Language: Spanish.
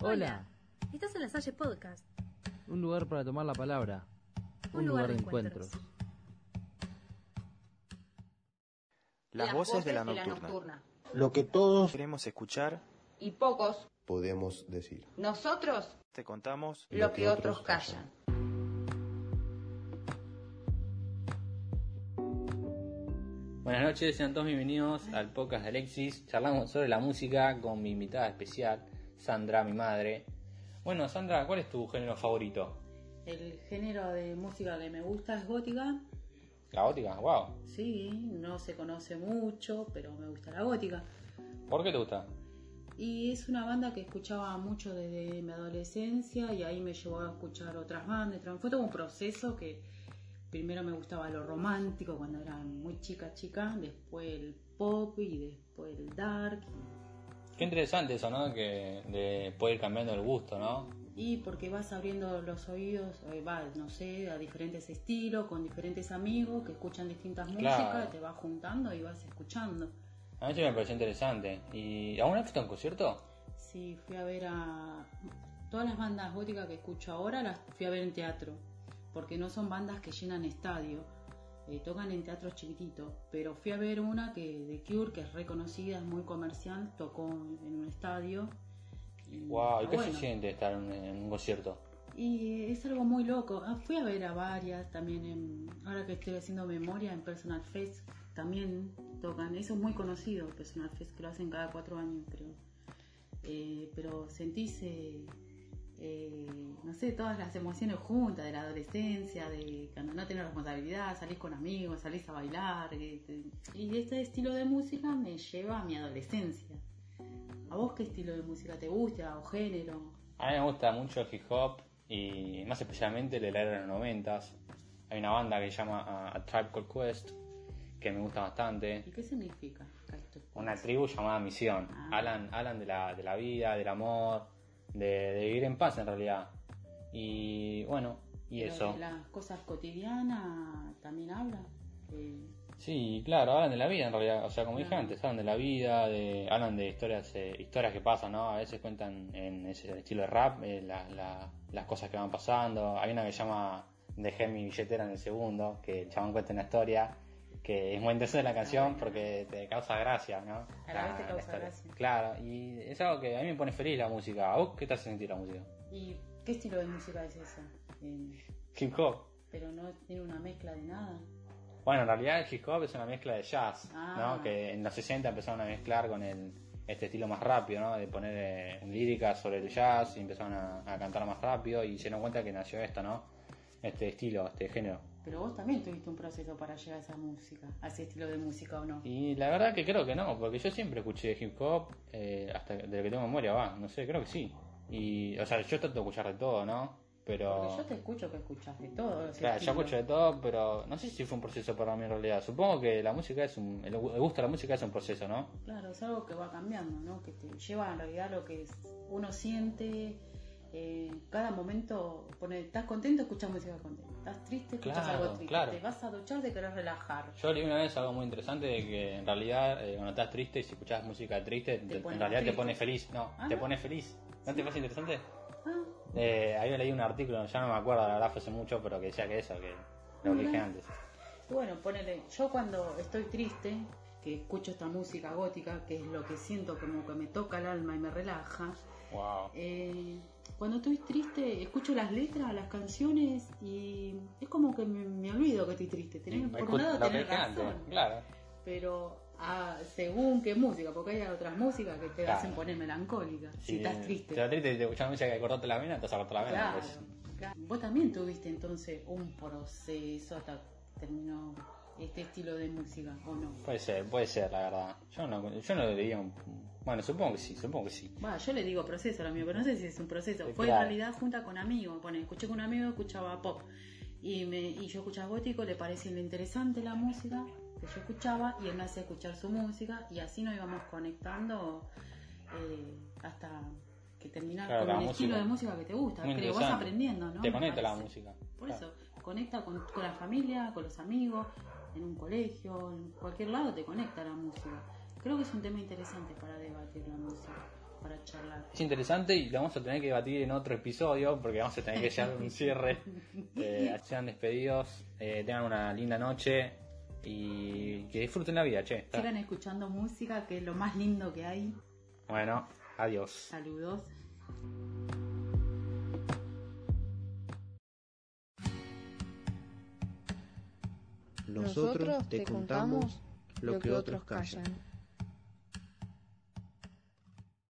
Hola. Estás en la Salle Podcast. Un lugar para tomar la palabra. Un, lugar, de encuentros. Las, voces, de, la, nocturna. Lo que todos Queremos escuchar, Y pocos, podemos decir. nosotros, te contamos lo que otros callan. Buenas noches, sean todos bienvenidos al podcast de Alexis. Charlamos sobre la música con mi invitada especial, Sandra, mi madre. Bueno, Sandra, ¿cuál es tu género favorito? El género de música que me gusta es gótica. ¿La gótica? Wow. Sí, no se conoce mucho, pero me gusta la gótica. ¿Por qué te gusta? Y es una banda que escuchaba mucho desde mi adolescencia y ahí me llevó a escuchar otras bandas. Fue todo un proceso que primero me gustaba lo romántico cuando era muy chica, chica, después el pop y después el dark. Qué interesante eso, ¿no? Que de poder ir cambiando el gusto, ¿no? Y porque vas abriendo los oídos, eh, va, no sé, a diferentes estilos, con diferentes amigos que escuchan distintas Claro. músicas, te vas juntando y vas escuchando. A mí sí me pareció interesante. ¿Y aún has un concierto? Sí, fui a ver a todas las bandas góticas que escucho ahora, las fui a ver en teatro, porque no son bandas que llenan estadio, eh, tocan en teatros chiquititos, pero fui a ver una que de Cure, que es reconocida, es muy comercial, tocó en un estadio. y Wow, ¿y qué bueno. se siente estar en, en un concierto? Y es algo muy loco. Ah, fui a ver a varias también. En, ahora que estoy haciendo memoria en Personal Fest, también tocan. Eso es muy conocido, Personal Fest, que lo hacen cada cuatro años, creo. Eh, pero sentís, eh, eh, no sé, todas las emociones juntas de la adolescencia, de cuando no tenés responsabilidad, salís con amigos, salís a bailar. te- y este estilo de música me lleva a mi adolescencia. ¿A vos qué estilo de música te gusta o género? A mí me gusta mucho el hip hop y más especialmente el de la era de los noventas. Hay una banda que se llama uh, A Tribe Called Quest que me gusta bastante. ¿Y qué significa? esto? Una tribu llamada Misión. Ah. Hablan, hablan de, la, de la vida, del amor, de, de vivir en paz en realidad. Y bueno, y Pero eso. de las cosas cotidianas también habla. Eh, Sí, claro, hablan de la vida en realidad. O sea, como dije antes, hablan de la vida, de, hablan de historias eh, historias que pasan, ¿no? A veces cuentan en ese estilo de rap eh, la- la- las cosas que van pasando. Hay una que se llama Dejé mi billetera en el segundo, que el chabón cuenta una historia que es muy interesante la canción porque te causa gracia, ¿no? A la vez te causa gracia. Claro, y es algo que a mí me pone feliz la música. ¿A vos qué te hace sentir la música? ¿Y qué estilo de música es esa? Eh, Hip hop. pero no tiene una mezcla de nada. Bueno, en realidad el hip hop es una mezcla de jazz, Ah. ¿no? Que en los 60 empezaron a mezclar con el, este estilo más rápido, ¿no? De poner eh, líricas sobre el jazz y empezaron a, a cantar más rápido y se dieron cuenta que nació esto, ¿no? Este estilo, este género. Pero vos también tuviste un proceso para llegar a esa música, a ese estilo de música o no. Y la verdad que creo que no, porque yo siempre escuché hip hop, eh, hasta de lo que tengo memoria, va, no sé, creo que sí. Y, o sea, yo trato de escuchar de todo, ¿no? Pero... Porque yo te escucho que escuchas de todo. Claro, yo estilo. escucho de todo, pero no sé si fue un proceso para mí en realidad. Supongo que la música es un. El gusto de la música es un proceso, ¿no? Claro, es algo que va cambiando, ¿no? Que te lleva en realidad lo que uno siente. eh, cada momento, pone, estás contento, escuchas música contenta. Estás triste, escuchas Claro, algo triste. claro. Te vas a duchar, te querés relajar. Yo leí una vez algo muy interesante de que en realidad eh, cuando estás triste y si escuchas música triste, te- en realidad te triste. pone feliz. No, Ah, te ¿no? pone feliz. ¿No te parece interesante? Ah, Eh, ahí leí un artículo, ya no me acuerdo, la verdad fue hace mucho, pero que decía que eso, que lo que dije antes. Bueno, ponele, yo cuando estoy triste, que escucho esta música gótica, que es lo que siento como que me toca el alma y me relaja, Wow. eh, cuando estoy triste, escucho las letras, las canciones y es como que me, me olvido que estoy triste. Tenés, por un lado tenés razón, claro. pero ah, según qué música, porque hay otras músicas que te Claro. hacen poner melancólica, si Si estás triste. Si estás triste y te escuchas música que cortaste la vena, te vas a cortar la vena. Claro, pues. claro. Vos también tuviste entonces un proceso hasta terminó este estilo de música, ¿o no? Puede ser, puede ser, la verdad. Yo no, yo no le diría un... Bueno, supongo que sí, supongo que sí. Va, yo le digo proceso a lo mío, pero no sé si es un proceso. Fue claro. en realidad junta con amigos. Pone, escuché con un amigo, escuchaba pop. Y, me, y yo escuchaba gótico, le parecía interesante la música que yo escuchaba y él me hacía escuchar su música y así nos íbamos conectando eh, hasta que terminar Claro, con el estilo de música que te gusta. Muy Creo, vas aprendiendo, ¿no? Te conecta la música. Por Claro. eso, conecta con, con la familia, con los amigos, en un colegio, en cualquier lado te conecta la música. Creo que es un tema interesante para debatir la música, para charlar. Es interesante y lo vamos a tener que debatir en otro episodio porque vamos a tener que llegar a un cierre. Eh, sean despedidos, eh, tengan una linda noche y que disfruten la vida, che. Sigan escuchando música, que es lo más lindo que hay. Bueno, adiós. Saludos. Nosotros te contamos lo que otros callan.